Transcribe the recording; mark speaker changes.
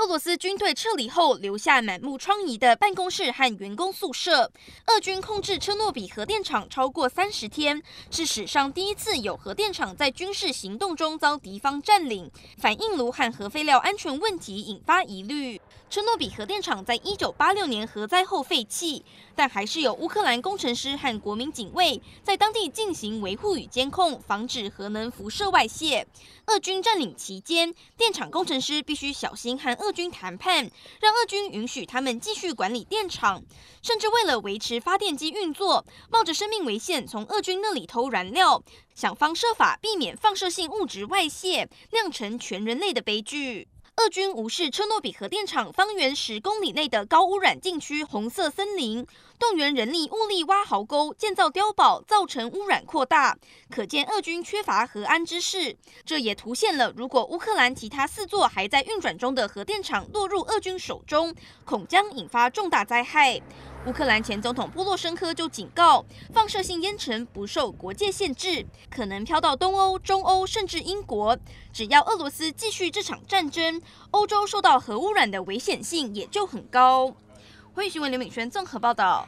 Speaker 1: 俄罗斯军队撤离后，留下满目疮痍的办公室和员工宿舍。俄军控制车诺比核电厂超过三十天，是史上第一次有核电厂在军事行动中遭敌方占领。反应炉和核废料安全问题引发疑虑。车诺比核电厂在一九八六年核灾后废弃，但还是有乌克兰工程师和国民警卫在当地进行维护与监控，防止核能辐射外泄。俄军占领期间，电厂工程师必须小心和俄军谈判，让俄军允许他们继续管理电厂，甚至为了维持发电机运作，冒着生命危险从俄军那里偷燃料，想方设法避免放射性物质外泄，酿成全人类的悲剧。俄军无视车诺比核电厂方圆十公里内的高污染禁区红色森林，动员人力物力挖壕沟、建造碉堡，造成污染扩大。可见俄军缺乏核安知识。这也凸显了，如果乌克兰其他四座还在运转中的核电厂落入俄军手中，恐将引发重大灾害。乌克兰前总统波洛申科就警告，放射性烟尘不受国界限制，可能飘到东欧、中欧，甚至英国。只要俄罗斯继续这场战争，欧洲受到核污染的危险性也就很高。欢迎新闻刘敏轩综合报道。